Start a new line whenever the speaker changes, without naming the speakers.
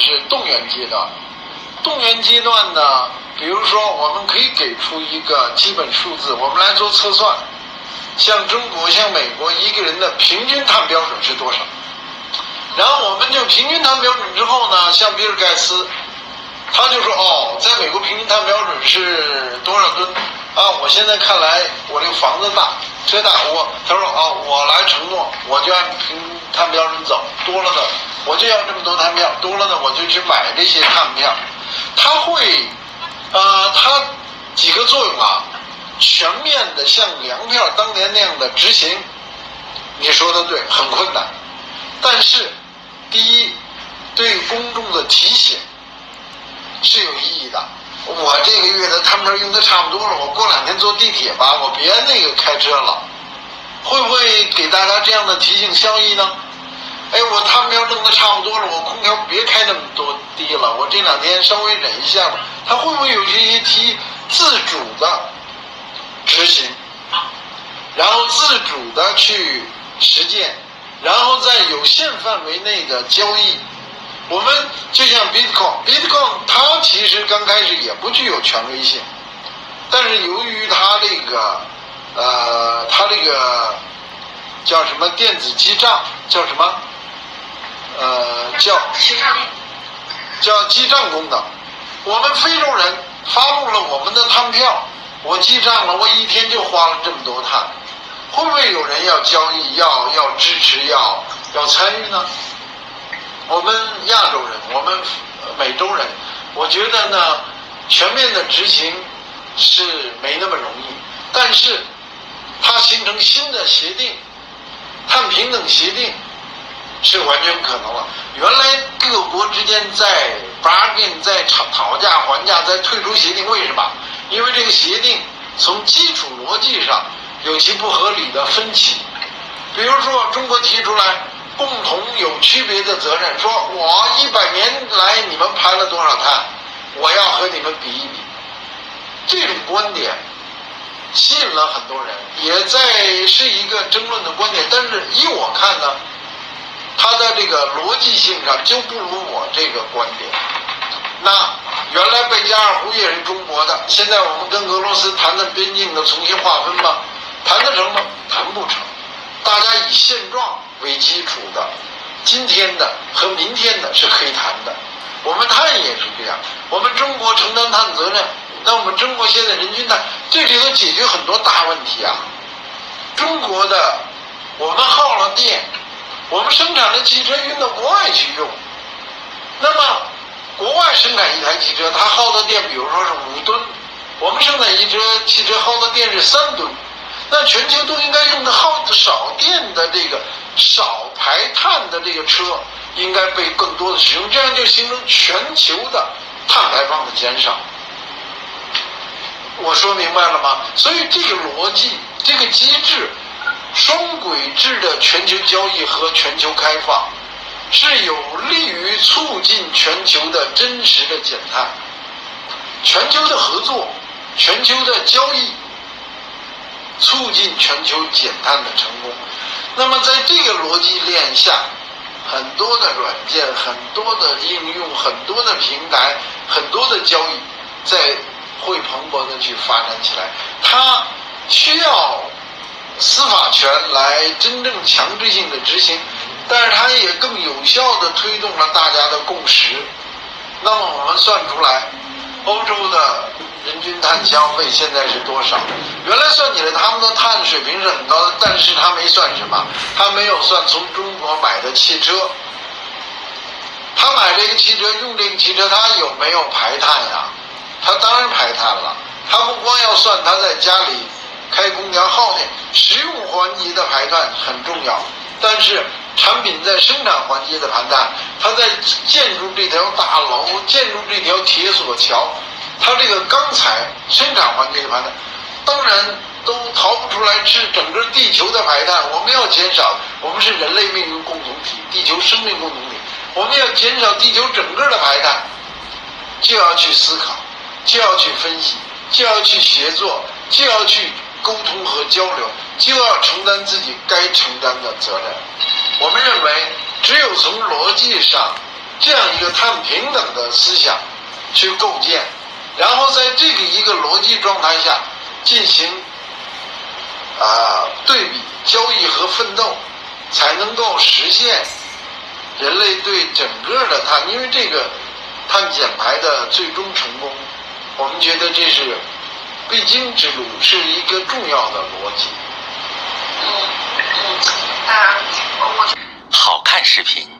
是动员阶段。动员阶段呢，比如说我们可以给出一个基本数字，我们来做测算。像中国、像美国，一个人的平均碳标准是多少？然后我们就平均碳标准之后呢，像比尔盖茨，他就说哦，在美国平均碳标准是多少吨？啊，我现在看来我这个房子大，车大，我他说啊，我来承诺，我就按平碳标准走，多了的我就要这么多碳票，多了的我就去买这些碳票。他会，呃，他几个作用啊？全面的像粮票当年那样的执行，你说的对，很困难。但是，第一，对公众的提醒是有意义的。我这个月的摊票用的差不多了，我过两天坐地铁吧，我别那个开车了。会不会给大家这样的提醒效益呢？哎，我摊票弄的差不多了，我空调别开那么多低了，我这两天稍微忍一下吧。他会不会有这些提自主的？执行，然后自主的去实践，然后在有限范围内的交易。我们就像 Bitcoin，Bitcoin 它其实刚开始也不具有权威性，但是由于它这个呃，它这个叫什么电子记账，叫什么？呃，叫叫记账功能。我们非洲人发布了我们的碳票。我记账了，我一天就花了这么多碳，会不会有人要交易、要要支持、要要参与呢？我们亚洲人，我们美洲人，我觉得呢，全面的执行是没那么容易，但是它形成新的协定，碳平等协定是完全可能了。原来各国之间在 bargain，在讨讨价还价，在退出协定，为什么？因为这个协定从基础逻辑上有其不合理的分歧，比如说中国提出来共同有区别的责任，说我一百年来你们排了多少碳，我要和你们比一比，这种观点吸引了很多人，也在是一个争论的观点，但是依我看呢，它的这个逻辑性上就不如我这个观点。那原来贝加尔湖也是中国的，现在我们跟俄罗斯谈的边境的重新划分吗？谈得成吗？谈不成。大家以现状为基础的，今天的和明天的是可以谈的。我们碳也是这样，我们中国承担碳责任，那我们中国现在人均碳这里头解决很多大问题啊。中国的我们耗了电，我们生产的汽车运到国外去用，那么。国外生产一台汽车，它耗的电，比如说是五吨，我们生产一车汽车耗的电是三吨，那全球都应该用的耗的少电的这个少排碳的这个车，应该被更多的使用，这样就形成全球的碳排放的减少。我说明白了吗？所以这个逻辑，这个机制，双轨制的全球交易和全球开放。是有利于促进全球的真实的减碳，全球的合作，全球的交易，促进全球减碳的成功。那么在这个逻辑链下，很多的软件、很多的应用、很多的平台、很多的交易，在会蓬勃的去发展起来。它需要司法权来真正强制性的执行。但是它也更有效地推动了大家的共识。那么我们算出来，欧洲的人均碳消费现在是多少？原来算起来他们的碳水平是很高的，但是他没算什么，他没有算从中国买的汽车。他买这个汽车，用这个汽车，他有没有排碳呀？他当然排碳了。他不光要算他在家里开空调耗电，实用环节的排碳很重要，但是。产品在生产环节的盘碳，它在建筑这条大楼、建筑这条铁索桥，它这个钢材生产环节的盘碳，当然都逃不出来，是整个地球的排碳。我们要减少，我们是人类命运共同体，地球生命共同体，我们要减少地球整个的排碳，就要去思考，就要去分析，就要去协作，就要去沟通和交流，就要承担自己该承担的责任。我们认为，只有从逻辑上这样一个碳平等的思想去构建，然后在这个一个逻辑状态下进行啊对比、交易和奋斗，才能够实现人类对整个的碳，因为这个碳减排的最终成功，我们觉得这是必经之路，是一个重要的逻辑。
好看视频。